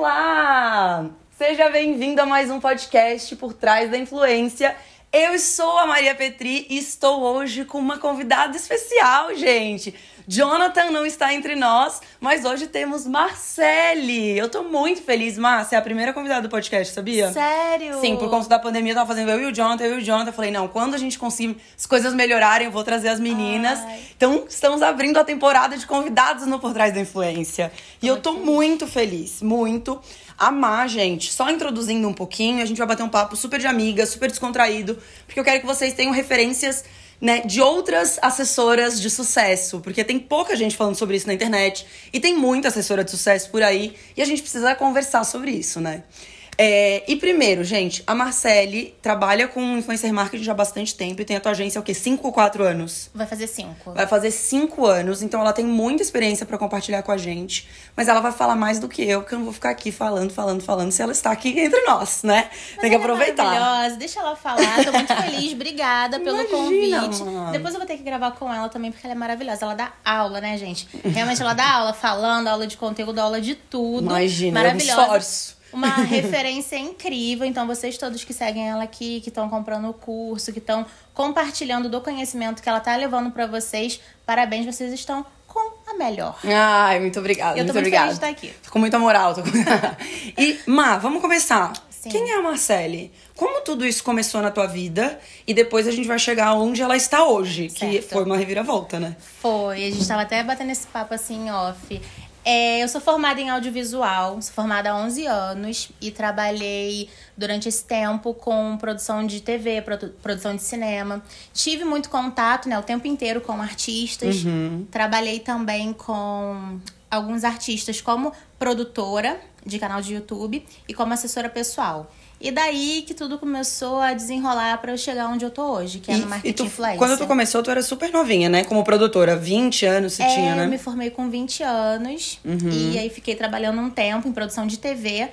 Olá! Seja bem-vindo a mais um podcast por trás da influência. Eu sou a Maria Petri e estou hoje com uma convidada especial, gente. Jonathan não está entre nós, mas hoje temos Marcele. Eu tô muito feliz, Márcia. É a primeira convidada do podcast, sabia? Sério? Sim, por conta da pandemia, eu tava fazendo eu e o Jonathan, eu e o Jonathan. Eu falei, não, quando a gente conseguir as coisas melhorarem, eu vou trazer as meninas. Ai. Então, estamos abrindo a temporada de convidados no Por Trás da Influência. E eu tô muito feliz, muito. Amar, gente. Só introduzindo um pouquinho, a gente vai bater um papo super de amiga, super descontraído, porque eu quero que vocês tenham referências né, de outras assessoras de sucesso, porque tem pouca gente falando sobre isso na internet. E tem muita assessora de sucesso por aí. E a gente precisa conversar sobre isso, né? É, e primeiro, gente, a Marcele trabalha com influencer marketing já há bastante tempo e tem a tua agência há o quê? 5 ou 4 anos? Vai fazer cinco. Vai fazer cinco anos, então ela tem muita experiência pra compartilhar com a gente. Mas ela vai falar mais do que eu, porque eu não vou ficar aqui falando, falando, falando, se ela está aqui entre nós, né? Mas tem que é aproveitar. maravilhosa, deixa ela falar. Tô muito feliz, obrigada pelo Imagina, convite. mano. Depois eu vou ter que gravar com ela também, porque ela é maravilhosa. Ela dá aula, né, gente? Realmente ela dá aula falando, aula de conteúdo, aula de tudo. Imagina, eu me maravilhosa. esforço. Uma referência incrível. Então, vocês todos que seguem ela aqui, que estão comprando o curso, que estão compartilhando do conhecimento que ela tá levando pra vocês, parabéns, vocês estão com a melhor. Ai, muito obrigada, Eu tô muito muito obrigada. feliz de estar aqui. Tô com muita moral. Tô com... e, Má, vamos começar. Sim. Quem é a Marcele? Como tudo isso começou na tua vida? E depois a gente vai chegar onde ela está hoje, que Certo. foi uma reviravolta, né? Foi, a gente tava até batendo esse papo assim off. É, eu sou formada em audiovisual, sou formada há 11 anos e trabalhei durante esse tempo com produção de TV, produ- produção de cinema. Tive muito contato, né, o tempo inteiro com artistas. Trabalhei também com alguns artistas como produtora de canal de YouTube e como assessora pessoal. E daí que tudo começou a desenrolar pra eu chegar onde eu tô hoje, que é no marketing tu, influencer. quando tu começou, tu era super novinha, né? Como produtora, 20 anos você É, tinha, né? eu me formei com 20 anos. E aí fiquei trabalhando um tempo em produção de TV.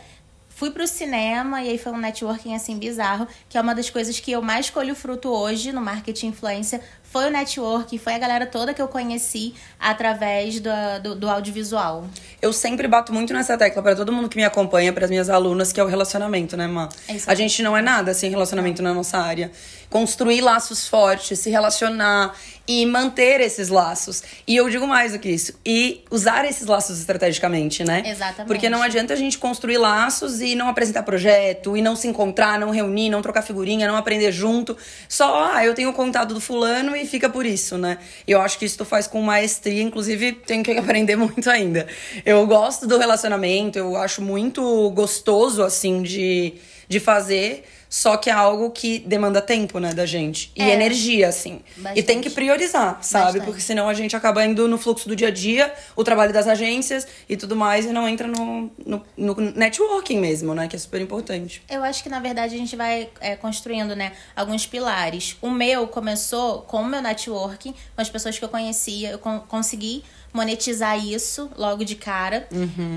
Fui pro cinema e aí foi um networking assim bizarro, que é uma das coisas que eu mais colho fruto hoje no marketing influência. Foi o networking, foi a galera toda que eu conheci através do, do, do audiovisual. Eu sempre bato muito nessa tecla pra todo mundo que me acompanha, para as minhas alunas, que é o relacionamento, né, Má? É a gente não é nada sem relacionamento na nossa área. Construir laços fortes, se relacionar e manter esses laços. E eu digo mais do que isso, e usar esses laços estrategicamente, né? Exatamente. Porque não adianta a gente construir laços e não apresentar projeto, e não se encontrar, não reunir, não trocar figurinha, não aprender junto. Só, ah, eu tenho o contato do fulano e fica por isso, né? Eu acho que isso tu faz com maestria, inclusive tenho que aprender muito ainda. Eu gosto do relacionamento, eu acho muito gostoso, assim, de, de fazer. Só que é algo que demanda tempo, né, da gente. E É. energia, assim. E Bastante. tem que priorizar, sabe? Bastante. Porque senão a gente acaba indo no fluxo do dia a dia, o trabalho das agências e tudo mais, e não entra no, no, no networking mesmo, né? Que é super importante. Eu acho que, na verdade, a gente vai é, construindo, né, alguns pilares. O meu começou com o meu networking, com as pessoas que eu conhecia. Eu con- consegui monetizar isso logo de cara.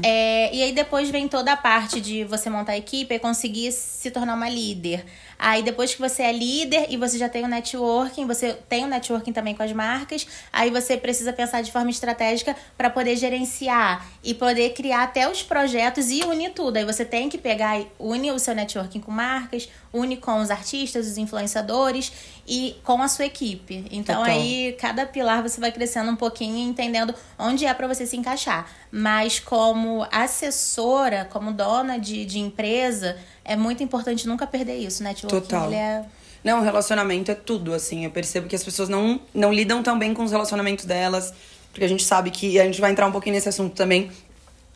É, e aí depois vem toda a parte de você montar a equipe e conseguir se tornar uma líder. Aí depois que você é líder e você já tem o networking, você tem o networking também com as marcas, aí você precisa pensar de forma estratégica para poder gerenciar e poder criar até os projetos e unir tudo. Aí você tem que pegar e une o seu networking com marcas, une com os artistas, os influenciadores e com a sua equipe. Então Total. aí cada pilar você vai crescendo um pouquinho e entendendo onde é para você se encaixar. Mas como assessora, como dona de, de empresa, é muito importante nunca perder isso, né? Total. ele é Não, relacionamento é tudo, assim. Eu percebo que as pessoas não, não lidam tão bem com os relacionamentos delas. Porque a gente sabe que a gente vai entrar um pouquinho nesse assunto também.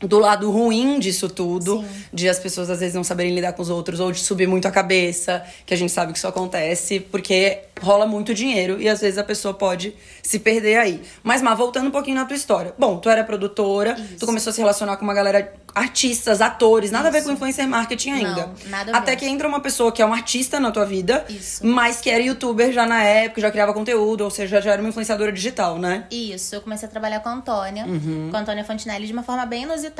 Do lado ruim disso tudo, Sim. de as pessoas às vezes não saberem lidar com os outros, ou de subir muito a cabeça, que a gente sabe que isso acontece, porque rola muito dinheiro e às vezes a pessoa pode se perder aí. Mas, Má, voltando um pouquinho na tua história. Bom, tu era produtora, Isso. tu começou a se relacionar com uma galera, artistas, atores, nada a ver Isso. com influencer marketing ainda. Não, nada a Até ver. que entra uma pessoa que é um artista na tua vida, Isso. mas que era youtuber já na época, já criava conteúdo, ou seja, já era uma influenciadora digital, né? Isso, eu comecei a trabalhar com a Antônia, Uhum. com a Antônia Fontinelli de uma forma bem inusitada.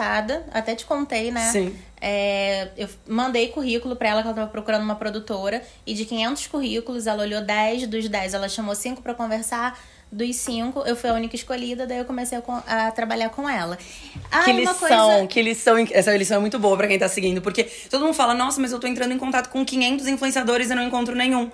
Até te contei, né? Sim. É, eu mandei currículo pra ela, que ela tava procurando uma produtora. E de 500 currículos, ela olhou 10 dos 10. Ela chamou 5 pra conversar. dos cinco, eu fui a única escolhida, daí eu comecei a, a trabalhar com ela. Ah, Que lição, coisa. que lição. Essa lição é muito boa pra quem tá seguindo, porque todo mundo fala, nossa, mas eu tô entrando em contato com 500 influenciadores e não encontro nenhum.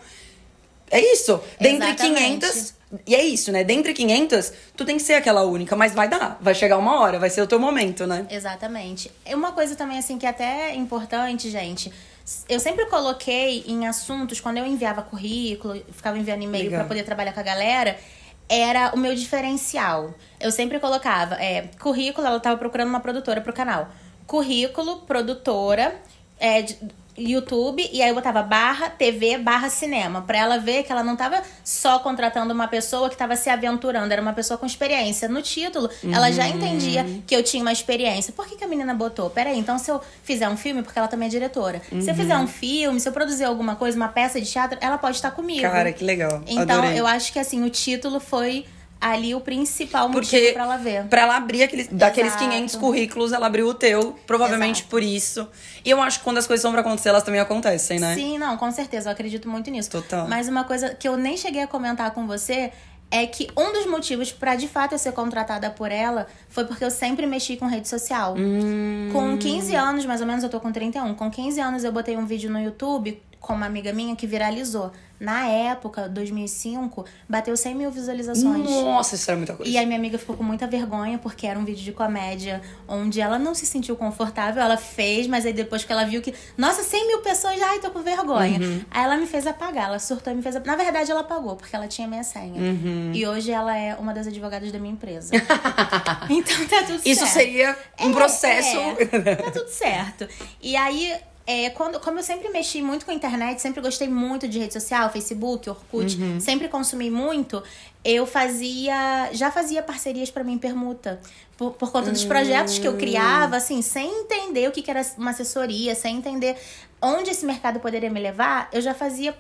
É isso. Dentre Exatamente. 500. E é isso, né? Dentre 500, tu tem que ser aquela única, mas vai dar. Vai chegar uma hora, vai ser o teu momento, né? Exatamente. E Uma coisa também, assim, que até é importante, gente. Eu sempre coloquei em assuntos, quando eu enviava currículo, ficava enviando e-mail pra poder trabalhar com a galera, era o meu diferencial. Eu sempre colocava, é, currículo, ela tava procurando uma produtora pro canal. Currículo, produtora, é, de- YouTube, e aí eu botava barra TV, barra cinema, pra ela ver que ela não tava só contratando uma pessoa que tava se aventurando, era uma pessoa com experiência. No título, ela já entendia que eu tinha uma experiência. Por que, que a menina botou? Peraí, então se eu fizer um filme, porque ela também é diretora, se eu fizer um filme, se eu produzir alguma coisa, uma peça de teatro, ela pode estar comigo. Cara, que legal. Então, Adorei. eu acho que assim, o título foi ali o principal motivo Porque pra ela ver. pra ela abrir aqueles, daqueles Exato. 500 currículos, ela abriu o teu, provavelmente Exato. por isso. E eu acho que quando as coisas são pra acontecer, elas também acontecem, né? Sim, não, com certeza, eu acredito muito nisso. Total. Mas uma coisa que eu nem cheguei a comentar com você é que um dos motivos pra de fato eu ser contratada por ela foi porque eu sempre mexi com rede social. Hum. Com 15 anos, mais ou menos, eu tô com 31. Com 15 anos eu botei um vídeo no YouTube com uma amiga minha que viralizou. Na época, 2005, bateu 100 mil visualizações. Nossa, isso era muita coisa. E aí minha amiga ficou com muita vergonha, porque era um vídeo de comédia onde ela não se sentiu confortável, ela fez, mas aí depois que ela viu que, nossa, 100 mil pessoas, ai, tô com vergonha. Uhum. Aí ela me fez apagar, ela surtou e me fez apagar. Na verdade, ela apagou, porque ela tinha minha senha. Uhum. E hoje ela é uma das advogadas da minha empresa. então tá tudo Isso certo. seria um É, processo. é, tá tudo certo. E aí, é, quando, como eu sempre mexi muito com a internet, sempre gostei muito de rede social, Facebook, Orkut, Uhum. sempre consumi muito, eu fazia. Já fazia parcerias pra mim em permuta. Por, por conta dos projetos que eu criava, assim, sem entender o que, que era uma assessoria, sem entender onde esse mercado poderia me levar, eu já fazia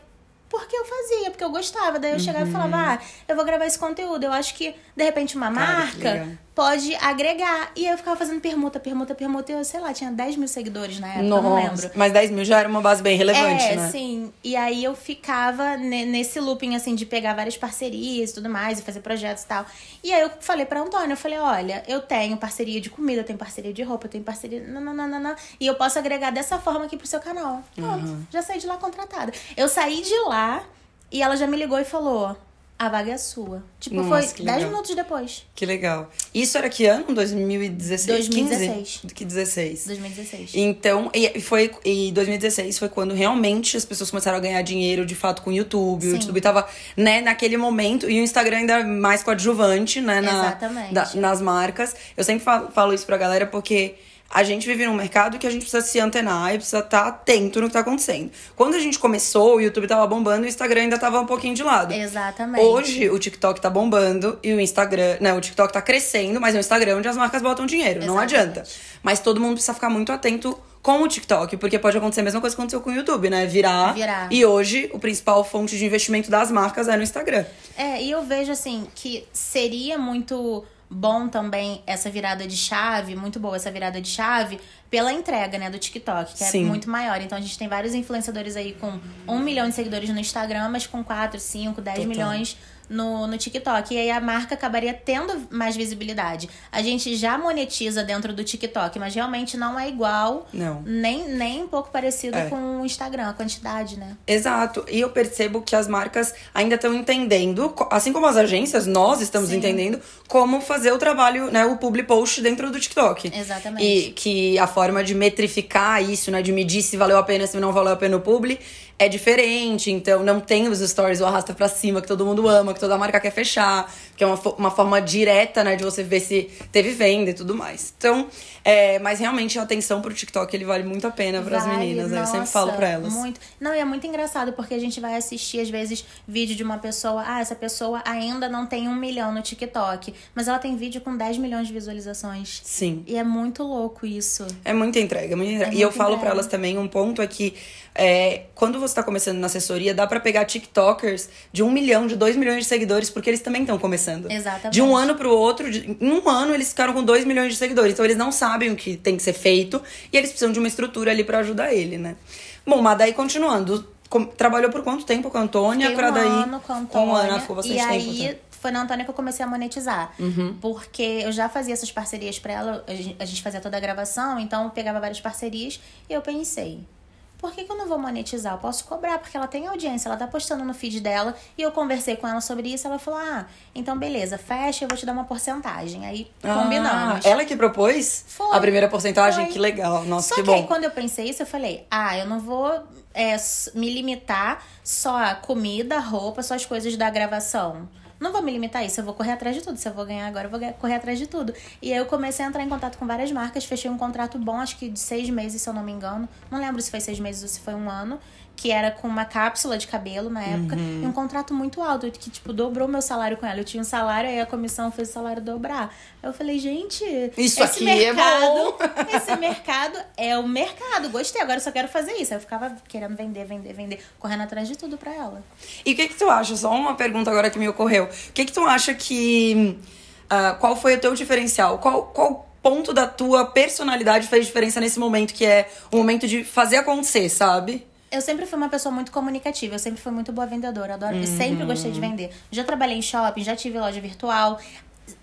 porque eu fazia, porque eu gostava. Daí eu chegava e falava, ah, eu vou gravar esse conteúdo. Eu acho que, de repente, uma Cara, marca pode agregar. E eu ficava fazendo permuta, permuta, permuta. E eu, sei lá, tinha 10 mil seguidores na época, eu não lembro. Nossa, mas 10 mil já era uma base bem relevante, é, né? sim. E aí eu ficava ne- nesse looping, assim, de pegar várias parcerias e tudo mais, e fazer projetos e tal. E aí eu falei pra Antônio, eu falei, olha, eu tenho parceria de comida, eu tenho parceria de roupa, eu tenho parceria... Não. E eu posso agregar dessa forma aqui pro seu canal. Pronto, Uhum. já saí de lá contratada. Eu saí de lá e ela já me ligou e falou, a vaga é sua. Tipo, Nossa, foi 10 legal. minutos depois. Que legal. Isso era que ano? 2016? 2016. 15? Que 16. 2016. Então, e foi e 2016 foi quando realmente as pessoas começaram a ganhar dinheiro de fato com o YouTube. O Sim. YouTube tava, né, naquele momento. E o Instagram ainda mais coadjuvante, né? Na, Exatamente. da- nas marcas. Eu sempre falo, falo isso pra galera porque a gente vive num mercado que a gente precisa se antenar e precisa estar atento no que tá acontecendo. Quando a gente começou, o YouTube tava bombando e o Instagram ainda tava um pouquinho de lado. Exatamente. Hoje o TikTok tá bombando e o Instagram, né, o TikTok tá crescendo, mas é o Instagram onde as marcas botam dinheiro, não Exatamente. adianta. Mas todo mundo precisa ficar muito atento com o TikTok, porque pode acontecer a mesma coisa que aconteceu com o YouTube, né? Virar. Virar. E hoje o principal fonte de investimento das marcas é no Instagram. É, e eu vejo assim que seria muito bom também essa virada de chave, muito boa essa virada de chave, pela entrega, né, do TikTok, que Sim. é muito maior. Então a gente tem vários influenciadores aí com um milhão de seguidores no Instagram, mas com 4, 5, 10 Total. milhões no, no TikTok. E aí a marca acabaria tendo mais visibilidade. A gente já monetiza dentro do TikTok, mas realmente não é igual, Não. nem, nem um pouco parecido É. com o Instagram, a quantidade, né? Exato. E eu percebo que as marcas ainda estão entendendo, assim como as agências, nós estamos Sim. entendendo como fazer o trabalho, né, o public post dentro do TikTok. Exatamente. E que a forma de metrificar isso, né, de medir se valeu a pena, se não valeu a pena o publi, é diferente. Então não tem os stories, o arrasta pra cima, que todo mundo ama, que toda marca quer fechar, que é uma, uma forma direta, né, de você ver se teve venda e tudo mais. Então, é, mas realmente a atenção pro TikTok, ele vale muito a pena pras Vale, meninas, né? Eu sempre falo pra elas. Muito. Não, e é muito engraçado porque a gente vai assistir, às vezes, vídeo de uma pessoa. Ah, essa pessoa ainda não tem um milhão no TikTok. Mas ela tem vídeo com 10 milhões de visualizações. Sim. E é muito louco isso. É muita entrega, muita entrega. É e eu falo pra elas também um ponto é que é, quando você tá começando na assessoria, dá pra pegar TikTokers de um milhão, de dois milhões de seguidores, porque eles também estão começando. Exatamente. De um ano pro outro, de- em um ano eles ficaram com dois milhões de seguidores. Então eles não sabem o que tem que ser feito e eles precisam de uma estrutura ali pra ajudar ele, né? Bom, mas daí continuando. com- trabalhou por quanto tempo com a Antônia? Fiquei um daí. ano com a Antônia, ficou bastante e tempo. aí foi na Antônia que eu comecei a monetizar. Porque eu já fazia essas parcerias pra ela, a gente fazia toda a gravação, então eu pegava várias parcerias e eu pensei. Por que, que eu não vou monetizar? Eu posso cobrar, porque ela tem audiência, ela tá postando no feed dela. E eu conversei com ela sobre isso. Ela falou: Ah, então beleza, fecha, eu vou te dar uma porcentagem. Aí combinamos. Ah, ela que propôs Foi. a primeira porcentagem? Foi. Que legal. Nossa, Só que que bom. aí, quando eu pensei isso, eu falei: ah, eu não vou é, me limitar só a comida, roupa, só as coisas da gravação. Não vou me limitar a isso, eu vou correr atrás de tudo. Se eu vou ganhar agora, eu vou correr atrás de tudo. E aí eu comecei a entrar em contato com várias marcas, fechei um contrato bom, acho que de seis meses, se eu não me engano. Não lembro se foi seis meses ou se foi um ano. Que era com uma cápsula de cabelo na época. Uhum. E um contrato muito alto, que, tipo, dobrou meu salário com ela. Eu tinha um salário, aí a comissão fez o salário dobrar. Eu falei, gente, Isso esse aqui é mercado, bom. esse mercado é o mercado. Gostei, agora eu só quero fazer isso. Aí eu ficava querendo vender, vender, vender, correndo atrás de tudo pra ela. E o que que tu acha? Só uma pergunta agora que me ocorreu. O que que tu acha que... ah, qual foi o teu diferencial? Qual, qual ponto da tua personalidade fez diferença nesse momento que é o momento de fazer acontecer, sabe? Eu sempre fui uma pessoa muito comunicativa, eu sempre fui muito boa vendedora, adoro, Uhum. sempre gostei de vender. Já trabalhei em shopping, já tive loja virtual.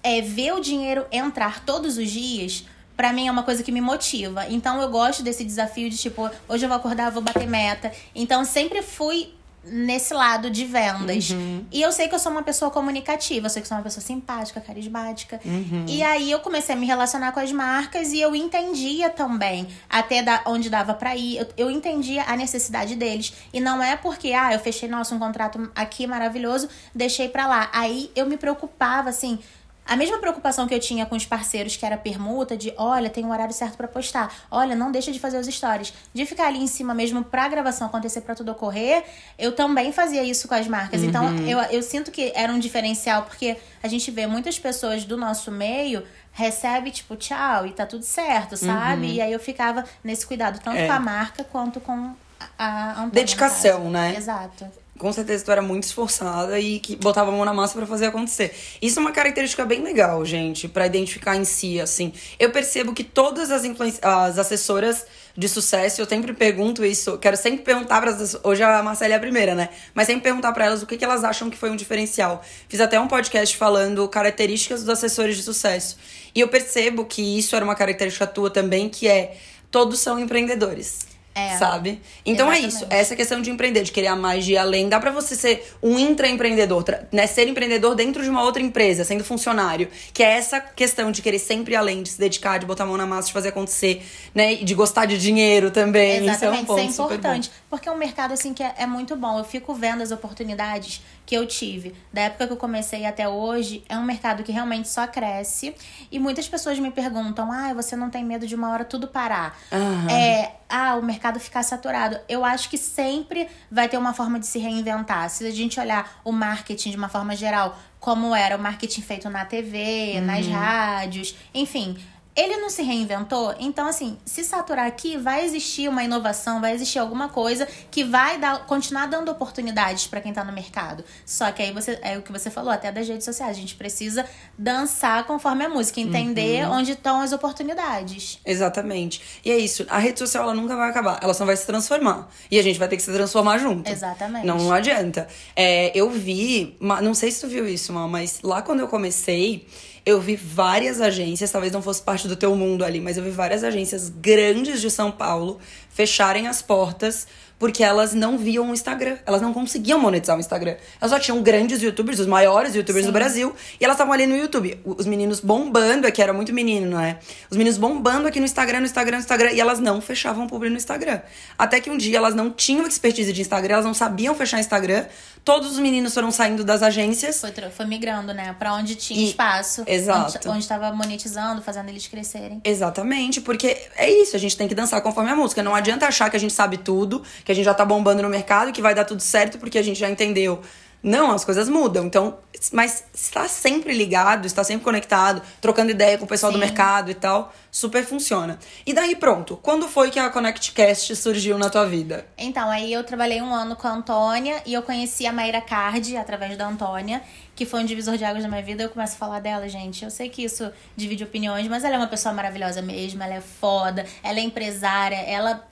É, ver o dinheiro entrar todos os dias, pra mim é uma coisa que me motiva. Então eu gosto desse desafio de tipo, hoje eu vou acordar, vou bater meta. Então sempre fui nesse lado de vendas. E eu sei que eu sou uma pessoa comunicativa, eu sei que eu sou uma pessoa simpática, carismática. E aí eu comecei a me relacionar com as marcas e eu entendia também até da, onde dava pra ir. Eu, eu entendia a necessidade deles. E não é porque, ah, eu fechei, nossa, um contrato aqui maravilhoso, deixei pra lá. Aí eu me preocupava, assim. A mesma preocupação que eu tinha com os parceiros, que era permuta, de olha, tem um horário certo pra postar, olha, não deixa de fazer os stories, de ficar ali em cima mesmo pra gravação acontecer, pra tudo ocorrer, eu também fazia isso com as marcas. Então, eu, eu sinto que era um diferencial, porque a gente vê muitas pessoas do nosso meio recebe, tipo, tchau, e tá tudo certo, sabe? E aí eu ficava nesse cuidado, tanto É. com a marca quanto com a, a Antônia, Dedicação, né? Exato. Com certeza tu era muito esforçada e que botava a mão na massa pra fazer acontecer. Isso é uma característica bem legal, gente, pra identificar em si, assim. Eu percebo que todas as, as assessoras de sucesso, eu sempre pergunto isso, quero sempre perguntar para hoje a Marcela é a primeira, né? Mas sempre perguntar pra elas o que, que elas acham que foi um diferencial. Fiz até um podcast falando características dos assessores de sucesso. E eu percebo que isso era uma característica tua também, que é todos são empreendedores. É. Sabe? Então é Exatamente. isso. Essa questão de empreender, de querer a mais de ir além, dá pra você ser um intraempreendedor, tra- né? Ser empreendedor dentro de uma outra empresa, sendo funcionário. Que é essa questão de querer sempre ir além, de se dedicar, de botar a mão na massa, de fazer acontecer, né? E de gostar de dinheiro também. Exatamente, isso é um ponto isso é importante. Porque é um mercado assim que é, é muito bom. Eu fico vendo as oportunidades que eu tive. Da época que eu comecei até hoje, é um mercado que realmente só cresce. E muitas pessoas me perguntam: ah, você não tem medo de uma hora tudo parar? Aham. É, ah, o mercado ficar saturado. Eu acho que sempre vai ter uma forma de se reinventar. Se a gente olhar o marketing de uma forma geral, como era o marketing feito na TV, nas Uhum. rádios, enfim. Ele não se reinventou, então assim, se saturar aqui, vai existir uma inovação, vai existir alguma coisa que vai dar, continuar dando oportunidades pra quem tá no mercado. Só que aí você é o que você falou, até das redes sociais, a gente precisa dançar conforme a música, entender Uhum. onde estão as oportunidades. Exatamente. E é isso. A rede social ela nunca vai acabar. Ela só vai se transformar. E a gente vai ter que se transformar junto. Exatamente. Não, não adianta. É, eu vi, não sei se tu viu isso, mas lá quando eu comecei, eu vi várias agências, talvez não fosse parte do teu mundo ali, mas eu vi várias agências grandes de São Paulo fecharem as portas porque elas não viam o Instagram. Elas não conseguiam monetizar o Instagram. Elas só tinham grandes youtubers, os maiores youtubers Sim. do Brasil, e elas estavam ali no YouTube. Os meninos bombando aqui, era muito menino, não é? Os meninos bombando aqui no Instagram, no Instagram, no Instagram, e elas não fechavam publi no Instagram. Até que um dia elas não tinham expertise de Instagram, elas não sabiam fechar Instagram. Todos os meninos foram saindo das agências. Foi, foi migrando, né? Pra onde tinha E- espaço. Exato. Onde, onde tava monetizando, fazendo eles crescerem. Exatamente, porque é isso, a gente tem que dançar conforme a música. Não adianta achar que a gente sabe tudo, que a gente já tá bombando no mercado, que vai dar tudo certo porque a gente já entendeu. Não, as coisas mudam. Então, mas está sempre ligado, está sempre conectado, trocando ideia com o pessoal do Sim. mercado e tal, super funciona. E daí pronto, quando foi que a ConnectCast surgiu na tua vida? Então, aí eu trabalhei um ano com a Antônia e eu conheci a Mayra Card através da Antônia, que foi um divisor de águas na minha vida. Eu começo a falar dela, gente. Eu sei que isso divide opiniões, mas ela é uma pessoa maravilhosa mesmo, ela é foda, ela é empresária, ela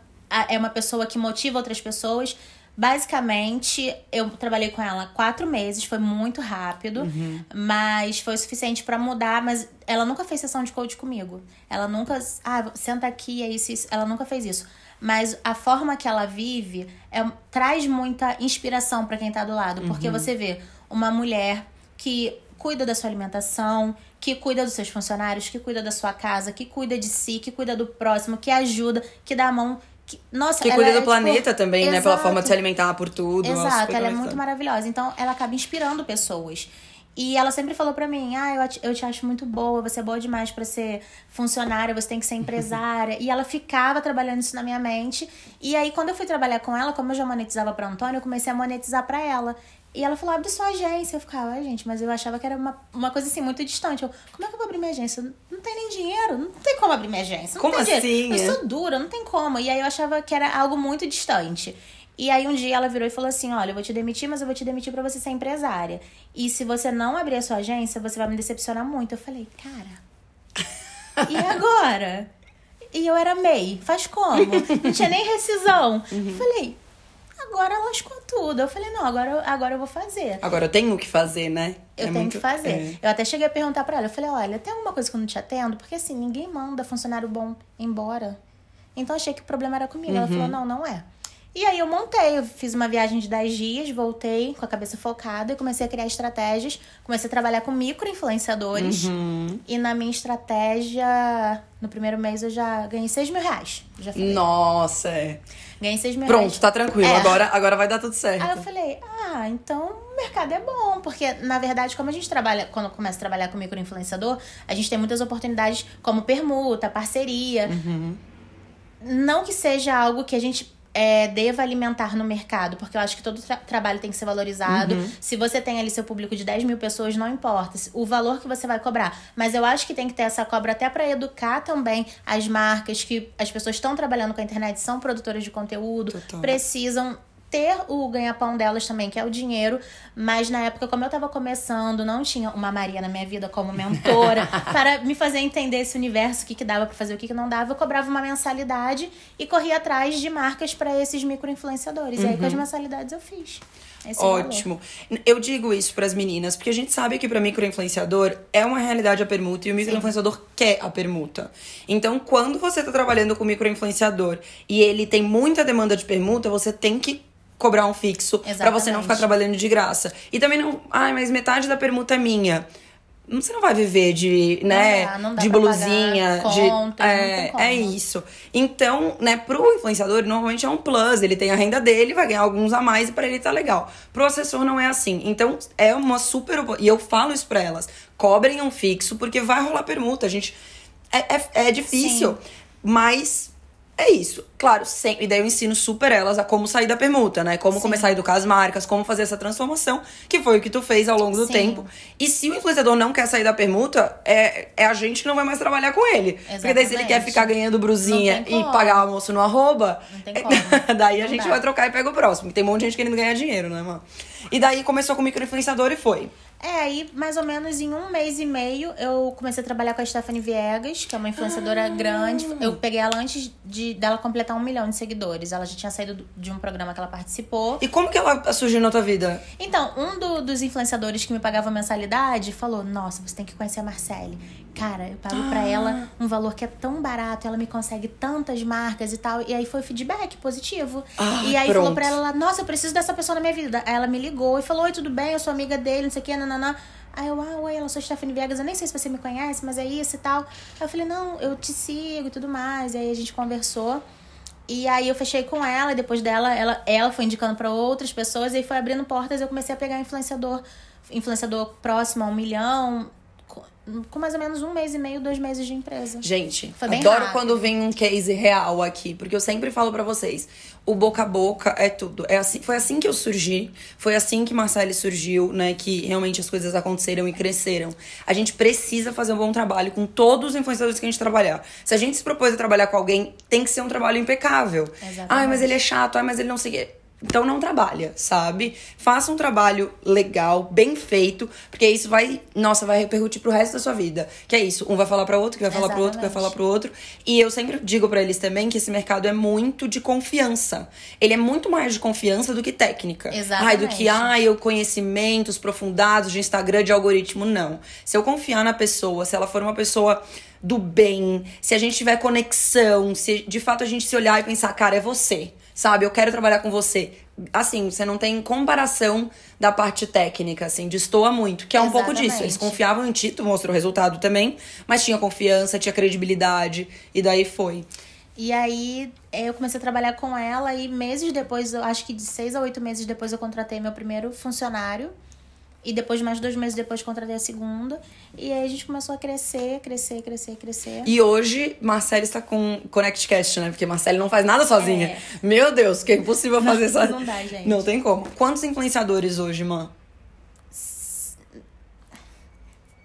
é uma pessoa que motiva outras pessoas. Basicamente, eu trabalhei com ela quatro meses, foi muito rápido, Uhum. mas foi suficiente pra mudar. Mas ela nunca fez sessão de coach comigo. Ela nunca, ah, senta aqui, é isso, isso. Ela nunca fez isso. Mas a forma que ela vive é, traz muita inspiração pra quem tá do lado, porque você vê uma mulher que cuida da sua alimentação, que cuida dos seus funcionários, que cuida da sua casa, que cuida de si, que cuida do próximo, que ajuda, que dá a mão. Que, nossa, Que cuida é, do tipo, planeta também, né? Pela exato. forma de se alimentar por tudo. Exato, ela é muito maravilhosa. Então, ela acaba inspirando pessoas. E ela sempre falou pra mim: Ah, eu te, eu te acho muito boa, você é boa demais pra ser funcionária, você tem que ser empresária. e ela ficava trabalhando isso na minha mente. E aí, quando eu fui trabalhar com ela, como eu já monetizava pra Antônio, eu comecei a monetizar pra ela. E ela falou, abre sua agência. Eu ficava, ai, gente, mas eu achava que era uma, uma coisa assim muito distante. Eu, como é que eu vou abrir minha agência? Não tem nem dinheiro, não tem como abrir minha agência. Não Como tem dinheiro. assim? Eu sou dura, não tem como. E aí eu achava que era algo muito distante. E aí um dia ela virou e falou assim: Olha, eu vou te demitir, mas eu vou te demitir pra você ser empresária. E se você não abrir a sua agência, você vai me decepcionar muito. Eu falei, cara. E agora? E eu era MEI. Faz como? Não tinha nem rescisão. Uhum. Eu falei, agora lascou tudo. Eu falei, não, agora, eu- agora eu vou fazer. Agora eu tenho o que fazer, né? Eu É tenho muito- que fazer. é. Eu até cheguei a perguntar pra ela. Eu falei, olha, tem alguma coisa que eu não te atendo? Porque assim, ninguém manda funcionário bom embora. Então achei que o problema era comigo. Ela Uhum. falou, não, não é. E aí eu montei, eu fiz uma viagem de 10 dias, voltei com a cabeça focada e comecei a criar estratégias. Comecei a trabalhar com micro-influenciadores. Uhum. E na minha estratégia, no primeiro mês eu já ganhei 6 mil reais. Já falei. Nossa, é. Ganhei 6 mil Pronto, reais. tá tranquilo. É. Agora, agora vai dar tudo certo. Aí eu falei, ah, então o mercado é bom. Porque, na verdade, como a gente trabalha, quando começa a trabalhar com microinfluenciador, a gente tem muitas oportunidades como permuta, parceria. Uhum. Não que seja algo que a gente é, deva alimentar no mercado, porque eu acho que todo tra- trabalho tem que ser valorizado. Uhum. Se você tem ali seu público de 10 mil pessoas, não importa o valor que você vai cobrar. Mas eu acho que tem que ter essa cobra até para educar também as marcas que as pessoas estão trabalhando com a internet, são produtoras de conteúdo, Total. precisam ter o ganha-pão delas também, que é o dinheiro. Mas na época, como eu tava começando, não tinha uma Maria na minha vida como mentora para me fazer entender esse universo, o que, que dava pra fazer, o que, que não dava. Eu cobrava uma mensalidade e corria atrás de marcas para esses micro-influenciadores. E aí, com as mensalidades, eu fiz. esse valor. Ótimo. Eu digo isso pras meninas, porque a gente sabe que pra microinfluenciador é uma realidade a permuta e o microinfluenciador quer a permuta. Então, quando você tá trabalhando com microinfluenciador e ele tem muita demanda de permuta, você tem que cobrar um fixo pra você não ficar trabalhando de graça. E também não, ai, mas metade da permuta é minha. Você não vai viver de, né, dá, não dá de blusinha, pagar de conta, não é, é isso. Então, né, pro influenciador, normalmente é um plus. Ele tem a renda dele, vai ganhar alguns a mais e pra ele tá legal. Pro assessor não é assim. Então, é uma super. E eu falo isso pra elas: cobrem um fixo, porque vai rolar permuta. A gente. É, é, é difícil. Mas. É isso. Claro, sempre. E daí eu ensino super elas a como sair da permuta, né? Como Sim. começar a educar as marcas, como fazer essa transformação, que foi o que tu fez ao longo do Sim. tempo. E se o influenciador não quer sair da permuta, é, é a gente que não vai mais trabalhar com ele. Porque daí se ele Exatamente. quer ficar ganhando brusinha e pagar almoço no arroba, daí a Não gente dá. vai trocar e pega o próximo. Tem um monte de gente querendo ganhar dinheiro, né, mano? E daí começou com microinfluenciador e foi. É, aí mais ou menos em um mês e meio eu comecei a trabalhar com a Stephanie Viegas, que é uma influenciadora Ah. grande. Eu peguei ela antes de dela completar um milhão de seguidores. Ela já tinha saído do- de um programa que ela participou. E como que ela surgiu na tua vida? Então, um do- dos influenciadores que me pagava mensalidade falou: Nossa, você tem que conhecer a Marcele. Cara, eu pago pra ela um valor que é tão barato, ela me consegue tantas marcas e tal. E aí foi feedback positivo. Ah, e aí pronto. falou pra ela nossa, eu preciso dessa pessoa na minha vida. Aí ela me ligou e falou: Oi, tudo bem? Eu sou amiga dele, não sei o que, nananã. Aí eu, ah, oi, ela sou Stephanie Viegas, eu nem sei se você me conhece, mas é isso e tal. Aí eu falei, não, eu te sigo e tudo mais. E aí a gente conversou. E aí eu fechei com ela, e depois dela, ela, ela foi indicando pra outras pessoas, e aí foi abrindo portas, eu comecei a pegar influenciador, influenciador próximo a um milhão, com, mais ou menos um mês e meio, dois meses de empresa. Gente, Foi bem adoro rápido. quando vem um case real aqui, porque eu sempre falo pra vocês, o boca a boca é tudo. É assim, foi assim que eu surgi, foi assim que Marcele surgiu, né, que realmente as coisas aconteceram e cresceram. A gente precisa fazer um bom trabalho com todos os influenciadores que a gente trabalhar. Se a gente se propôs a trabalhar com alguém, tem que ser um trabalho impecável. Exatamente. Ai, mas ele é chato, ai, mas ele não sei. Então não trabalha, sabe? Faça um trabalho legal, bem feito, porque isso vai, nossa, vai repercutir pro resto da sua vida. Que é isso, um vai falar para outro, que vai falar pro outro, que vai falar pro outro. E eu sempre digo para eles também que esse mercado é muito de confiança. Ele é muito mais de confiança do que técnica. Exatamente. Ai, do que ai, o conhecimentos profundados de Instagram, de algoritmo, não. Se eu confiar na pessoa, se ela for uma pessoa do bem, se a gente tiver conexão, se de fato a gente se olhar e pensar, cara, é você sabe? Eu quero trabalhar com você. Assim, você não tem comparação da parte técnica, assim, destoa muito, que é um Exatamente. pouco disso. Eles confiavam em ti, tu mostrou o resultado também, mas tinha confiança, tinha credibilidade, e daí foi. E aí eu comecei a trabalhar com ela e meses depois, eu acho que de seis a oito meses depois, eu contratei meu primeiro funcionário. E depois, mais dois meses depois, contratei a segunda. E aí a gente começou a crescer, crescer, crescer, crescer. E hoje, Marcele está com ConnectCast, né? Porque Marcele não faz nada sozinha. É. Meu Deus, que é impossível fazer isso. não dá, gente. Não tem como. Quantos influenciadores hoje, mãe?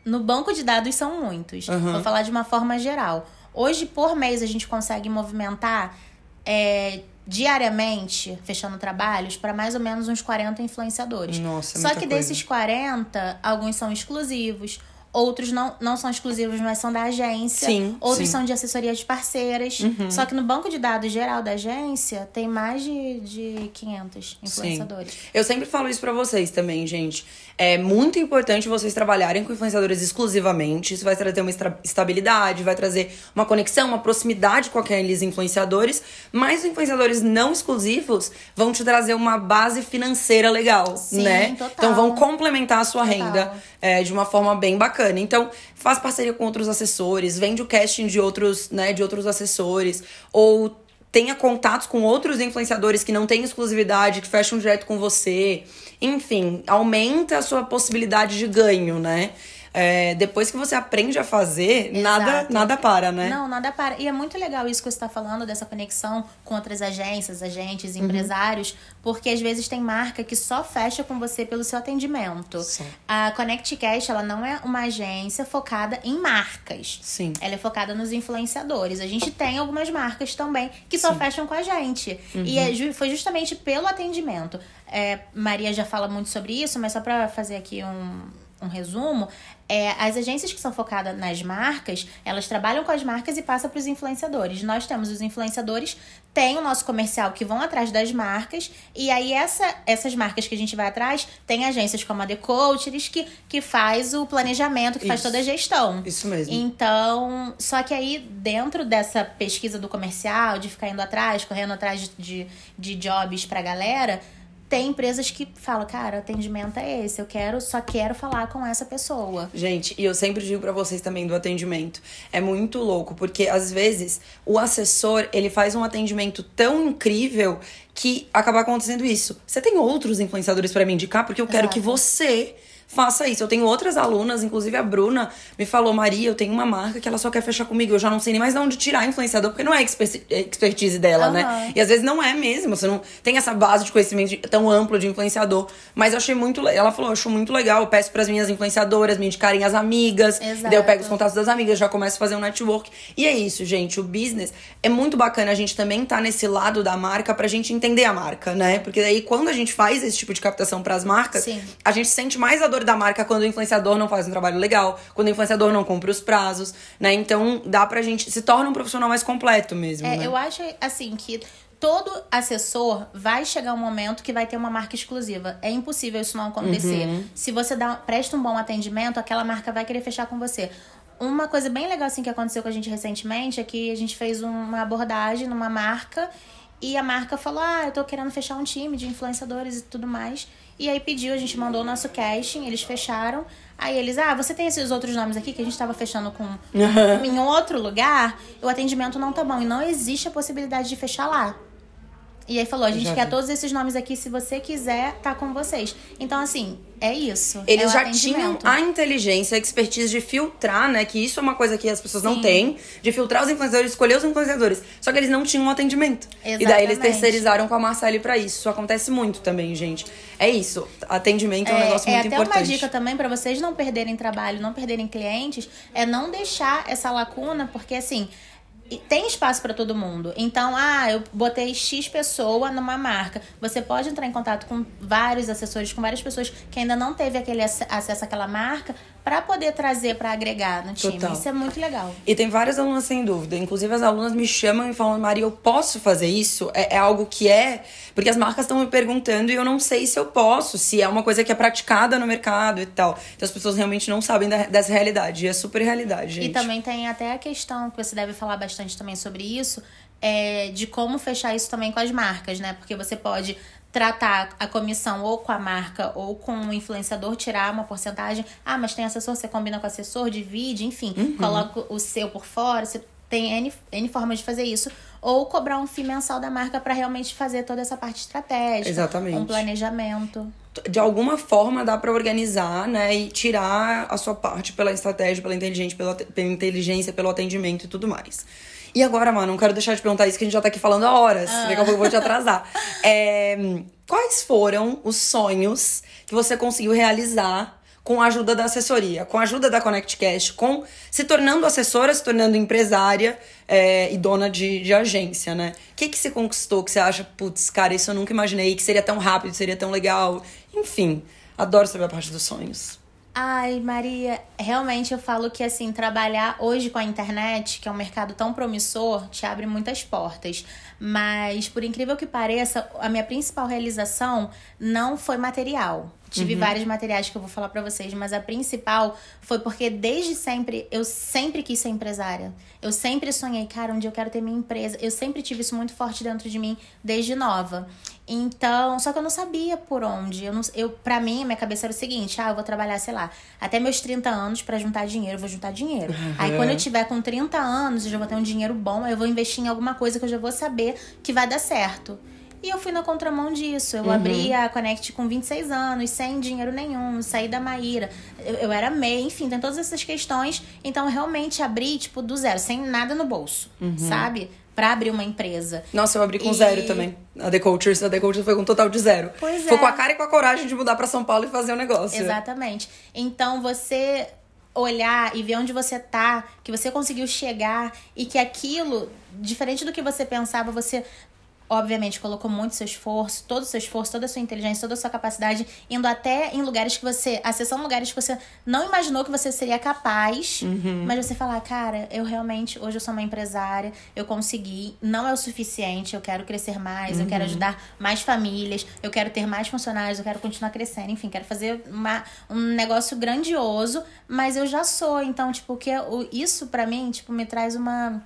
No banco de dados são muitos. Uhum. Vou falar de uma forma geral. Hoje, por mês, a gente consegue movimentar é, diariamente, fechando trabalhos, para mais ou menos uns 40 influenciadores. Nossa, é Só que coisa. desses 40, alguns são exclusivos. Outros não, não são exclusivos, mas são da agência. Sim, Outros sim. são de assessoria de parceiras. Só que no banco de dados geral da agência, tem mais de, de 500 influenciadores. Eu sempre falo isso pra vocês também, gente. É muito importante vocês trabalharem com influenciadores exclusivamente. Isso vai trazer uma estabilidade, vai trazer uma conexão, uma proximidade com aqueles influenciadores. Mas os influenciadores não exclusivos vão te trazer uma base financeira legal, Sim, né? total. Então vão complementar a sua Total. renda é, de uma forma bem bacana. Então, faz parceria com outros assessores, vende o casting de outros, né, de outros assessores, ou tenha contatos com outros influenciadores que não têm exclusividade, que fecham direto com você. Enfim, aumenta a sua possibilidade de ganho, né? É, depois que você aprende a fazer, nada, Exato. nada para, né? Não, nada para. E é muito legal isso que você está falando, dessa conexão com outras agências, agentes, Uhum. empresários, porque às vezes tem marca que só fecha com você pelo seu atendimento. Só. A Connect Cash, ela não é uma agência focada em marcas. Sim. Ela é focada nos influenciadores. A gente tem algumas marcas também que só fecham com a gente. E Uhum. é ju- foi justamente pelo atendimento. É, Maria já fala muito sobre isso, mas só para fazer aqui um, um resumo, é, as agências que são focadas nas marcas, elas trabalham com as marcas e passam para os influenciadores. Nós temos os influenciadores, tem o nosso comercial que vão atrás das marcas, e aí essa, essas marcas que a gente vai atrás, tem agências como a The Coaches que, que faz o planejamento, que faz Isso. toda a gestão. Isso mesmo. Então, só que aí, dentro dessa pesquisa do comercial, de ficar indo atrás, correndo atrás de, de, de jobs pra galera, tem empresas que falam, cara, o atendimento é esse, eu quero, só quero falar com essa pessoa. Gente, e eu sempre digo pra vocês também do atendimento. É muito louco, porque às vezes o assessor, ele faz um atendimento tão incrível que acaba acontecendo isso. Você tem outros influenciadores pra me indicar porque eu quero Exato. que você faça isso. Eu tenho outras alunas, inclusive a Bruna me falou, Maria, eu tenho uma marca que ela só quer fechar comigo. Eu já não sei nem mais de onde tirar influenciador, porque não é exper- expertise dela, né? Aham. E às vezes não é mesmo, você não tem essa base de conhecimento tão amplo de influenciador. Mas eu achei muito. Ela falou, eu acho muito legal. Eu peço pras minhas influenciadoras me indicarem as amigas. Exato. Daí eu pego os contatos das amigas, já começo a fazer um network. E é isso, gente. O business é muito bacana a gente também tá nesse lado da marca pra gente entender a marca, né? Porque daí quando a gente faz esse tipo de captação pras marcas, Sim. a gente sente mais a dor da marca quando o influenciador não faz um trabalho legal, quando o influenciador não cumpre os prazos, né? Então dá pra gente. Se torna um profissional mais completo mesmo. É, né? eu acho, assim, que todo assessor vai chegar um momento que vai ter uma marca exclusiva. É impossível isso não acontecer. Uhum. Se você dá, presta um bom atendimento, aquela marca vai querer fechar com você. Uma coisa bem legal assim que aconteceu com a gente recentemente é que a gente fez uma abordagem numa marca e a marca falou: "Ah, eu tô querendo fechar um time de influenciadores e tudo mais". E aí pediu, a gente mandou o nosso casting, eles fecharam. Aí eles: "Ah, você tem esses outros nomes aqui que a gente tava fechando com em outro lugar, o atendimento não tá bom e não existe a possibilidade de fechar lá". E aí falou, a gente Já quer vi. todos esses nomes aqui, se você quiser, tá com vocês. Então, assim, é isso. Eles é já tinham a inteligência, a expertise de filtrar, né? Que isso é uma coisa que as pessoas não Sim. têm. De filtrar os influenciadores, escolher os influenciadores. Só que eles não tinham um atendimento. E daí eles Exatamente. terceirizaram com a Marcele pra isso. Isso acontece muito também, gente. É isso. Atendimento é, um negócio é muito até importante. uma dica também pra vocês não perderem trabalho, não perderem clientes, é não deixar essa lacuna, porque assim, e tem espaço para todo mundo. Então, ah, eu botei X pessoa numa marca. Você pode entrar em contato com vários assessores, com várias pessoas que ainda não teve aquele acesso àquela marca, para poder trazer para agregar no time. Total. Isso é muito legal. E tem várias alunas sem dúvida. Inclusive as alunas me chamam e falam, Maria, eu posso fazer isso? É, é algo que é. Porque as marcas estão me perguntando e eu não sei se eu posso, se é uma coisa que é praticada no mercado e tal. Então as pessoas realmente não sabem da, dessa realidade. E é super realidade, gente. E também tem até a questão que você deve falar bastante também sobre isso. É, de como fechar isso também com as marcas, né? Porque você pode tratar a comissão ou com a marca ou com o influenciador, tirar uma porcentagem. Ah, mas tem assessor, você combina com assessor, divide, enfim, uhum. coloca o seu por fora, você tem N, N formas de fazer isso. Ou cobrar um FII mensal da marca para realmente fazer toda essa parte estratégica. Exatamente. Um planejamento. De alguma forma dá para organizar, né? E tirar a sua parte pela estratégia, pela inteligência, pela, pela inteligência, pelo atendimento e tudo mais. E agora, mano, não quero deixar de perguntar isso que a gente já tá aqui falando há horas. Ah. Daqui a pouco eu vou te atrasar. É, quais foram os sonhos que você conseguiu realizar com a ajuda da assessoria, com a ajuda da ConnectCast, com se tornando assessora, se tornando empresária é, e dona de, de agência, né? O que, que você conquistou que você acha, putz, cara, isso eu nunca imaginei, que seria tão rápido, seria tão legal? Enfim, adoro saber a parte dos sonhos. Ai, Maria, realmente eu falo que assim, trabalhar hoje com a internet, que é um mercado tão promissor, te abre muitas portas. Mas, por incrível que pareça, a minha principal realização não foi material. Tive uhum. vários materiais que eu vou falar para vocês, mas a principal foi porque desde sempre eu sempre quis ser empresária. Eu sempre sonhei, cara, um dia eu quero ter minha empresa. Eu sempre tive isso muito forte dentro de mim desde nova. Então, só que eu não sabia por onde. Eu, não, eu para mim, minha cabeça era o seguinte: ah, eu vou trabalhar, sei lá, até meus 30 anos para juntar dinheiro, eu vou juntar dinheiro. Uhum. Aí quando eu tiver com 30 anos, eu já vou ter um dinheiro bom, eu vou investir em alguma coisa que eu já vou saber que vai dar certo. E eu fui na contramão disso. Eu uhum. abri a Connect com 26 anos, sem dinheiro nenhum, saí da Maíra. Eu, eu era MEI, enfim, tem todas essas questões. Então, eu realmente abri, tipo, do zero, sem nada no bolso, uhum. sabe? Pra abrir uma empresa. Nossa, eu abri com e... zero também. A The Cultures, a The Cultures foi com um total de zero. Pois foi é. com a cara e com a coragem de mudar para São Paulo e fazer o um negócio. Exatamente. Então, você olhar e ver onde você tá, que você conseguiu chegar e que aquilo, diferente do que você pensava, você obviamente colocou muito seu esforço, todo o seu esforço, toda a sua inteligência, toda a sua capacidade, indo até em lugares que você. acessando lugares que você não imaginou que você seria capaz, uhum. mas você falar, cara, eu realmente, hoje eu sou uma empresária, eu consegui, não é o suficiente, eu quero crescer mais, uhum. eu quero uhum. ajudar mais famílias, eu quero ter mais funcionários, eu quero continuar crescendo, enfim, quero fazer uma, um negócio grandioso, mas eu já sou, então, tipo, que isso para mim, tipo, me traz uma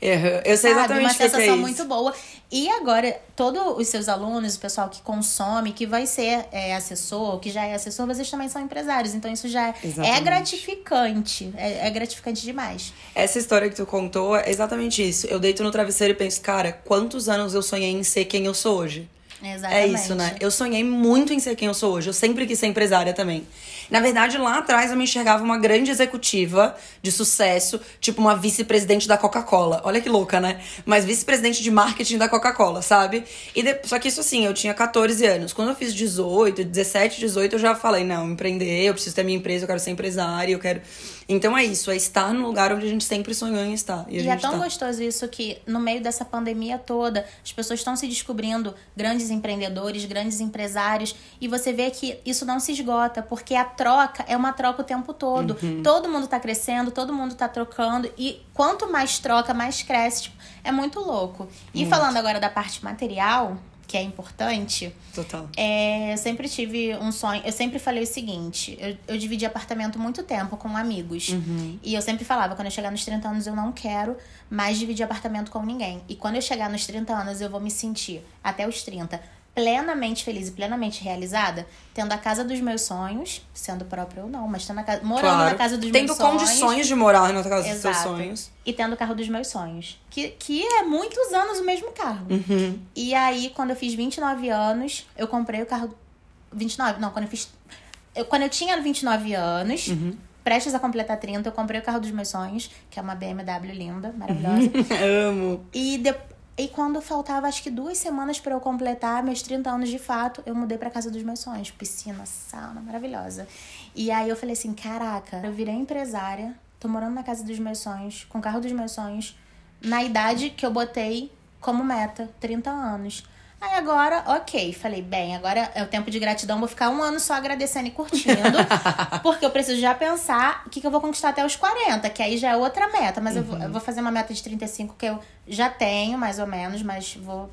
eu sei Sabe, exatamente uma o que é sensação muito boa. E agora, todos os seus alunos, o pessoal que consome, que vai ser é, assessor, que já é assessor, vocês também são empresários. Então, isso já é exatamente. é gratificante. É, é, gratificante demais. Essa história que tu contou é exatamente isso. Eu deito no travesseiro e penso, cara, quantos anos eu sonhei em ser quem eu sou hoje? Exatamente. É isso, né? Eu sonhei muito em ser quem eu sou hoje. Eu sempre quis ser empresária também. Na verdade, lá atrás eu me enxergava uma grande executiva de sucesso, tipo uma vice-presidente da Coca-Cola. Olha que louca, né? Mas vice-presidente de marketing da Coca-Cola, sabe? E de... Só que isso assim, eu tinha 14 anos. Quando eu fiz 18, 17, 18, eu já falei: não, empreender, eu preciso ter minha empresa, eu quero ser empresária, eu quero. Então é isso, é estar no lugar onde a gente sempre sonhou em estar. E, e é tão tá. gostoso isso que, no meio dessa pandemia toda, as pessoas estão se descobrindo grandes empreendedores, grandes empresários, e você vê que isso não se esgota, porque a troca é uma troca o tempo todo. Uhum. Todo mundo tá crescendo, todo mundo tá trocando, e quanto mais troca, mais cresce. Tipo, é muito louco. E muito. falando agora da parte material, que é importante. Total. É, eu sempre tive um sonho. Eu sempre falei o seguinte: eu, eu dividi apartamento muito tempo com amigos. Uhum. E eu sempre falava: quando eu chegar nos 30 anos, eu não quero mais dividir apartamento com ninguém. E quando eu chegar nos 30 anos, eu vou me sentir, até os 30, plenamente feliz e plenamente realizada, tendo a casa dos meus sonhos, sendo própria ou não, mas tendo a casa, morando claro. na casa dos tendo meus sonhos. Tendo condições de morar na casa dos seus sonhos. E tendo o carro dos meus sonhos. Que, que é muitos anos o mesmo carro. Uhum. E aí, quando eu fiz 29 anos, eu comprei o carro. 29? Não, quando eu fiz. Eu, quando eu tinha 29 anos, uhum prestes a completar 30, eu comprei o carro dos meus sonhos, que é uma BMW linda, maravilhosa. Amo. E depois e quando faltava acho que duas semanas para eu completar meus 30 anos de fato, eu mudei para casa dos meus sonhos, piscina, sauna, maravilhosa. E aí eu falei assim, caraca, eu virei empresária, tô morando na casa dos meus sonhos, com o carro dos meus sonhos, na idade que eu botei como meta, 30 anos. Aí agora, ok, falei, bem, agora é o tempo de gratidão, vou ficar um ano só agradecendo e curtindo, porque eu preciso já pensar o que, que eu vou conquistar até os 40, que aí já é outra meta, mas uhum. eu, vou, eu vou fazer uma meta de 35 que eu já tenho, mais ou menos, mas vou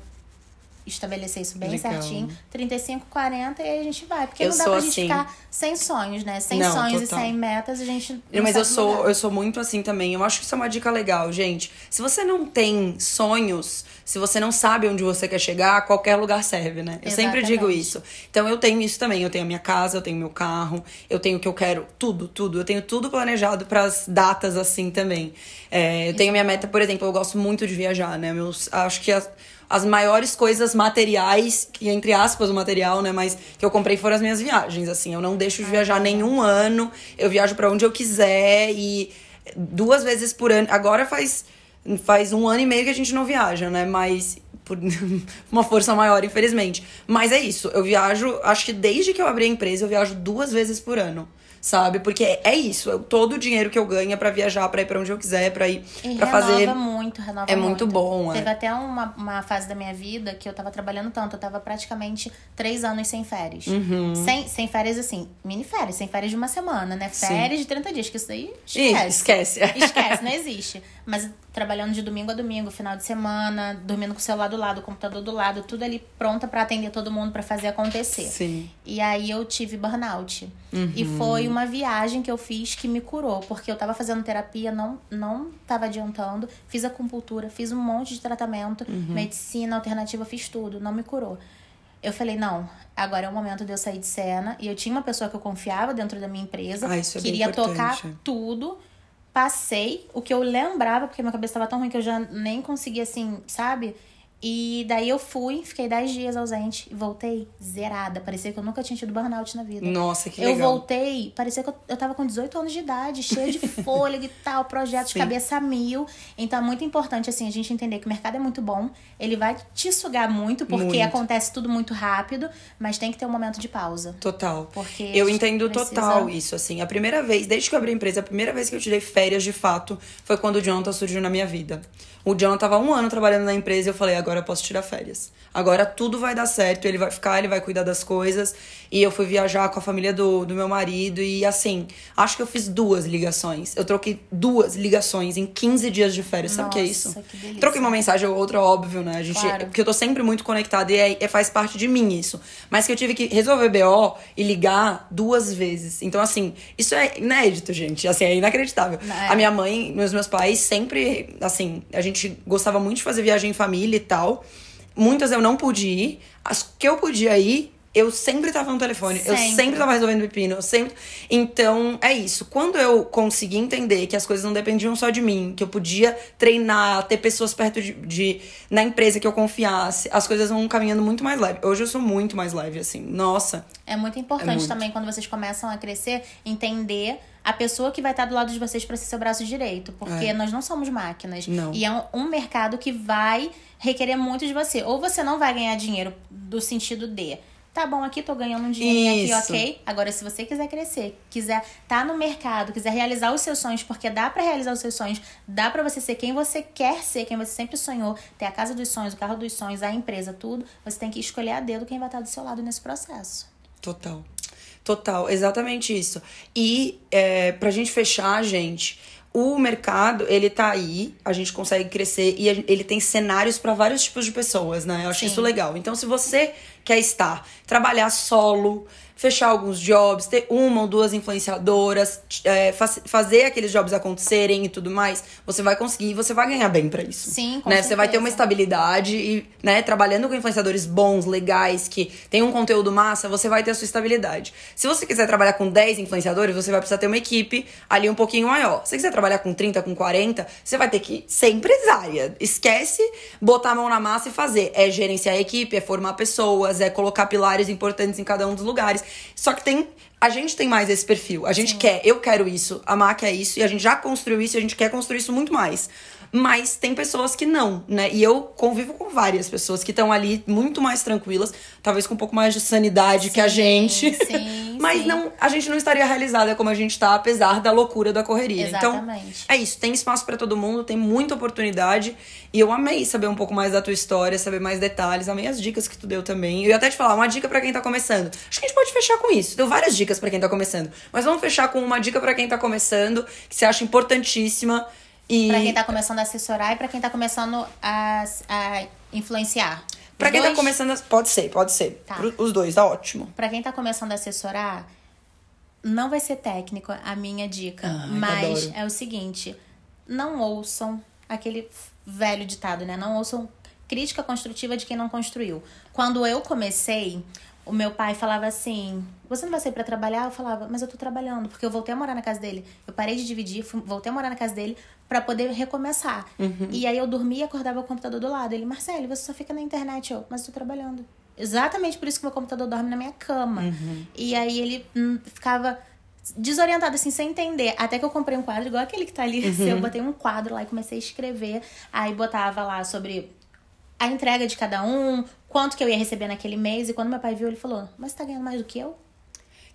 estabelecer isso bem Legal. certinho. 35, 40 e aí a gente vai. Porque eu não dá pra gente assim. ficar sem sonhos, né? Sem não, sonhos total. e sem metas, a gente. Não mas eu sou, eu sou muito assim também. Eu acho que isso é uma dica legal, gente. Se você não tem sonhos, se você não sabe onde você quer chegar, qualquer lugar serve, né? Eu Exatamente. sempre digo isso. Então eu tenho isso também. Eu tenho a minha casa, eu tenho meu carro, eu tenho o que eu quero, tudo, tudo. Eu tenho tudo planejado para as datas assim também. É, eu tenho minha meta, por exemplo, eu gosto muito de viajar, né? Meus, acho que as, as maiores coisas materiais, que entre aspas o material, né, mas que eu comprei foram as minhas viagens, assim, eu não deixo de viajar nenhum ano, eu viajo para onde eu quiser e duas vezes por ano. Agora faz faz um ano e meio que a gente não viaja, né, mas por uma força maior, infelizmente. Mas é isso, eu viajo, acho que desde que eu abri a empresa, eu viajo duas vezes por ano sabe? Porque é isso, todo o dinheiro que eu ganho é pra viajar, pra ir pra onde eu quiser, pra ir e pra fazer. Renova muito, renova É muito, muito bom, Teve é. até uma, uma fase da minha vida que eu tava trabalhando tanto, eu tava praticamente três anos sem férias. Uhum. Sem, sem férias, assim, mini férias, sem férias de uma semana, né? Férias Sim. de 30 dias, que isso daí Ih, esquece. esquece. Esquece, não existe. Mas trabalhando de domingo a domingo, final de semana, dormindo com o celular do lado, o computador do lado, tudo ali pronta para atender todo mundo, para fazer acontecer. Sim. E aí eu tive burnout. Uhum. E foi uma viagem que eu fiz que me curou, porque eu tava fazendo terapia, não não tava adiantando, fiz acupuntura, fiz um monte de tratamento, Uhum. medicina alternativa, fiz tudo, não me curou. Eu falei, não, agora é o momento de eu sair de cena. E eu tinha uma pessoa que eu confiava dentro da minha empresa, Ah, isso é queria tocar tudo. Passei o que eu lembrava, porque minha cabeça tava tão ruim que eu já nem conseguia, assim, sabe? E daí eu fui, fiquei 10 dias ausente e voltei zerada. Parecia que eu nunca tinha tido burnout na vida. Nossa, que eu legal. voltei, parecia que eu, eu tava com 18 anos de idade, cheia de fôlego e tal, projetos de Sim. cabeça mil. Então é muito importante, assim, a gente entender que o mercado é muito bom, ele vai te sugar muito, porque Muito. acontece tudo muito rápido, mas tem que ter um momento de pausa. Total. Porque eu entendo precisa- total isso, assim. A primeira vez, desde que eu abri a empresa, a primeira vez que eu tirei férias de fato foi quando o Jonathan surgiu na minha vida. O Jonathan tava um ano trabalhando na empresa e eu falei, agora eu posso tirar férias. Agora tudo vai dar certo, ele vai ficar, ele vai cuidar das coisas. E eu fui viajar com a família do, do meu marido e assim, acho que eu fiz duas ligações. Eu troquei duas ligações em 15 dias de férias. Sabe o que é isso? Que. Troquei uma mensagem ou outra, óbvio, né? A gente, Claro. Porque eu tô sempre muito conectada e é, é- faz parte de mim isso. Mas que eu tive que resolver BO e ligar duas vezes. Então, assim, isso é inédito, gente. Assim, é inacreditável. É. A minha mãe, meus meus pais sempre, assim, a gente gostava muito de fazer viagem em família e tal. Muitas eu não pude ir. As que eu podia ir, eu sempre tava no telefone. Eu Sempre. sempre tava resolvendo pepino. Eu sempre. Então, é isso. Quando eu consegui entender que as coisas não dependiam só de mim, que eu podia treinar, ter pessoas perto de, de- na empresa que eu confiasse, as coisas vão caminhando muito mais leve. Hoje eu sou muito mais leve, assim. Nossa. É muito importante É muito. também quando vocês começam a crescer, entender a pessoa que vai estar do lado de vocês para ser seu braço direito, porque É. nós não somos máquinas Não. e é um, um mercado que vai requerer muito de você. Ou você não vai ganhar dinheiro do sentido de Tá bom, aqui tô ganhando um dinheirinho Isso. aqui, ok? Agora, se você quiser crescer, quiser estar no mercado, quiser realizar os seus sonhos, porque dá pra realizar os seus sonhos, dá pra você ser quem você quer ser, quem você sempre sonhou, ter a casa dos sonhos, o carro dos sonhos, a empresa, tudo, você tem que escolher a dedo quem vai estar do seu lado nesse processo. Total. Total, exatamente isso. E é, pra gente fechar, gente, o mercado, ele tá aí, a gente consegue crescer e ele tem cenários pra vários tipos de pessoas, né? Eu acho Sim. isso legal. Então, se você quer estar, trabalhar solo, fechar alguns jobs, ter uma ou duas influenciadoras, é, faz- fazer aqueles jobs acontecerem e tudo mais, você vai conseguir e você vai ganhar bem pra isso. Sim, com né? Você vai ter uma certeza. estabilidade e, né, trabalhando com influenciadores bons, legais, que tem um conteúdo massa, você vai ter a sua estabilidade. Se você quiser trabalhar com 10 influenciadores, você vai precisar ter uma equipe ali um pouquinho maior. Se você quiser trabalhar com 30, com 40, você vai ter que ser empresária. Esquece botar a mão na massa e fazer. É gerenciar a equipe, é formar pessoas, é colocar pilares importantes em cada um dos lugares. Só que tem a gente tem mais esse perfil. A gente quer, eu quero isso, a Má quer isso, e a gente já construiu isso e a gente quer construir isso muito mais. Mas tem pessoas que não, né? E eu convivo com várias pessoas que estão ali muito mais tranquilas, talvez com um pouco mais de sanidade que a gente. sim, Mas Sim. não, a gente não estaria realizada como a gente tá, apesar da loucura da correria. Exatamente. Então, é isso. Tem espaço pra todo mundo, tem muita oportunidade. E eu amei saber um pouco mais da tua história, saber mais detalhes. Amei as dicas que tu deu também. Eu ia até te falar, uma dica pra quem tá começando. Acho que a gente pode fechar com isso. Deu várias dicas pra quem tá começando. Mas vamos fechar com uma dica pra quem tá começando, que você acha importantíssima. E Pra quem tá começando a assessorar e pra quem tá começando a, a influenciar. Pra quem tá dois- começando. a- Pode ser, pode ser. Tá. Os dois, tá ótimo. Pra quem tá começando a assessorar, não vai ser técnico a minha dica. Ai, mas é o seguinte: não ouçam aquele velho ditado, né? Não ouçam crítica construtiva de quem não construiu. Quando eu comecei, o meu pai falava assim: Você não vai sair pra trabalhar? Eu falava, mas eu tô trabalhando, porque eu voltei a morar na casa dele. Eu parei de dividir, fui- voltei a morar na casa dele pra poder recomeçar. E aí eu dormia e acordava o computador do lado. Ele, Marcelo, você só fica na internet. Eu, mas eu tô trabalhando. Exatamente por isso que meu computador dorme na minha cama. E aí ele hum, ficava desorientado, assim, sem entender. Até que eu comprei um quadro igual aquele que tá ali. assim, Eu botei um quadro lá e comecei a escrever. Aí botava lá sobre a entrega de cada um, quanto que eu ia receber naquele mês. E quando meu pai viu, ele falou: Mas você tá ganhando mais do que eu?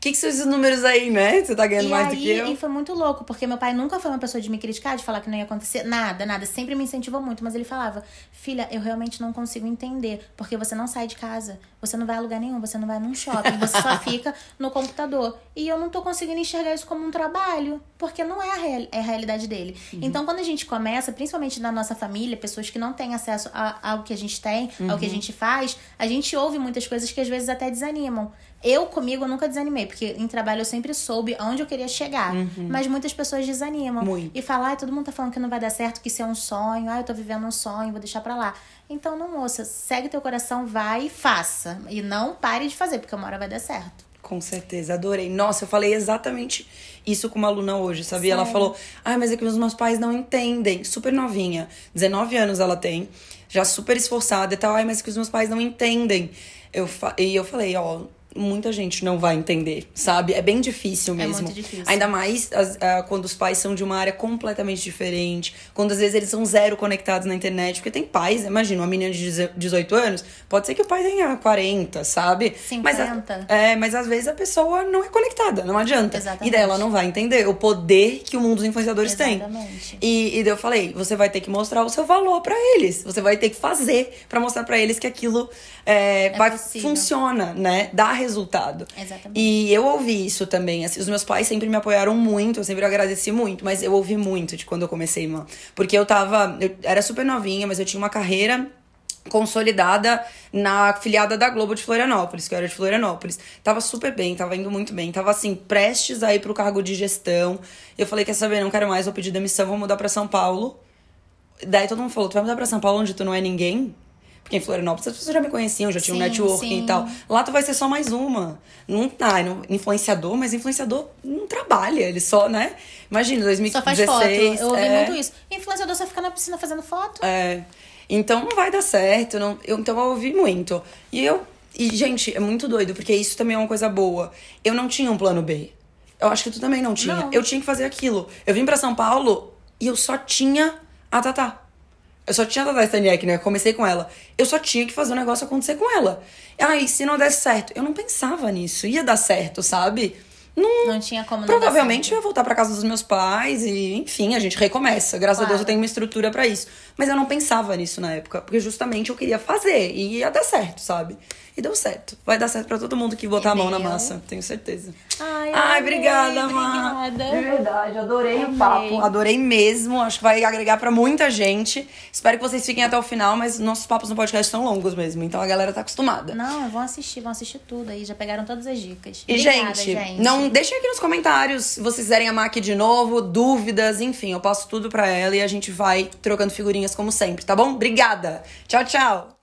O que, que são esses números aí, né? Você tá ganhando e mais aí, do que eu? e foi muito louco, porque meu pai nunca foi uma pessoa de me criticar, de falar que não ia acontecer nada, nada. Sempre me incentivou muito, mas ele falava: Filha, eu realmente não consigo entender, porque você não sai de casa, você não vai a lugar nenhum, você não vai num shopping, você só fica no computador. E eu não tô conseguindo enxergar isso como um trabalho, porque não é a, real, é a realidade dele. Uhum. Então, quando a gente começa, principalmente na nossa família, pessoas que não têm acesso a- ao que a gente tem, ao Uhum. que a gente faz, a gente ouve muitas coisas que às vezes até desanimam. Eu, comigo, eu nunca desanimei, porque em trabalho eu sempre soube aonde eu queria chegar. Mas muitas pessoas desanimam. Uhum. Muito. E falam, ai, todo mundo tá falando que não vai dar certo, que isso é um sonho, ai, eu tô vivendo um sonho, vou deixar pra lá. Então, não, moça, segue teu coração, vai e faça. E não pare de fazer, porque uma hora vai dar certo. Com certeza, adorei. Nossa, eu falei exatamente isso com uma aluna hoje, sabia? Ela falou: ah, mas é que os meus pais não entendem. Super novinha, 19 anos ela tem, já super esforçada e tal. Ai, mas é que os meus pais não entendem. Eu. E eu falei: ó. Muita gente não vai entender, sabe? É bem difícil É mesmo. muito difícil. Ainda mais as- quando os pais são de uma área completamente diferente. Quando às vezes eles são zero conectados na internet. Porque tem pais, imagina, uma menina de 18 anos, pode ser que o pai tenha 40, sabe? Mas a- 50. é, mas às vezes a pessoa não é conectada, não adianta. Exatamente. E daí ela não vai entender o poder que o mundo dos influenciadores tem. Exatamente. E, e daí eu falei, você vai ter que mostrar o seu valor pra eles. Você vai ter que fazer pra mostrar pra eles que aquilo é, vai possível. funciona, né? Dá resultado. Exatamente. E eu ouvi isso também. assim, os meus pais sempre me apoiaram muito, eu sempre agradeci muito, mas eu ouvi muito de quando eu comecei, mano. Porque eu tava. Eu era super novinha, mas eu tinha uma carreira consolidada na filiada da Globo de Florianópolis, que eu era de Florianópolis. Tava super bem, tava indo muito bem. Tava assim, prestes a ir pro cargo de gestão. Eu falei, quer saber, não quero mais, vou pedir demissão, vou mudar pra São Paulo. Daí todo mundo falou, tu vai mudar pra São Paulo onde tu não é ninguém? Porque em Florianópolis as pessoas já me conheciam, já tinha um networking sim. e tal. Lá tu vai ser só mais uma. Não, ah, não, influenciador, mas influenciador não trabalha, ele só, né? Imagina, 2016. Só faz foto. Eu ouvi é, muito isso. Influenciador só fica na piscina fazendo foto. é, então não vai dar certo. Não, eu, então eu ouvi muito. E eu. E, gente, é muito doido, porque isso também é uma coisa boa. Eu não tinha um plano B. Eu acho que tu também não tinha. Não. Eu tinha que fazer aquilo. Eu vim pra São Paulo e eu só tinha a Tatá. Eu só tinha a Tatá Staniek, né? Eu comecei com ela. Eu só tinha que fazer o negócio acontecer com ela. Aí, se não desse certo, eu não pensava nisso. Ia dar certo, sabe? Não, Não tinha como não Provavelmente eu ia voltar pra casa dos meus pais e, enfim, a gente recomeça. Graças a Claro. Deus eu tenho uma estrutura pra isso. Mas eu não pensava nisso na época, porque justamente eu queria fazer e ia dar certo, sabe? E deu certo. Vai dar certo pra todo mundo que botar E a mão na massa, tenho certeza. Ai, Ai, amei, obrigada, Má. obrigada. De verdade, adorei o Amei. papo. Adorei mesmo. Acho que vai agregar pra muita gente. Espero que vocês fiquem até o final, mas nossos papos no podcast são longos mesmo, então a galera tá acostumada. Não, vão assistir, vão assistir tudo aí. Já pegaram todas as dicas. E, Obrigada, gente, não deixem aqui nos comentários se vocês quiserem amar aqui de novo, dúvidas, enfim, eu passo tudo pra ela e a gente vai trocando figurinhas como sempre, tá bom? Obrigada. Tchau, tchau.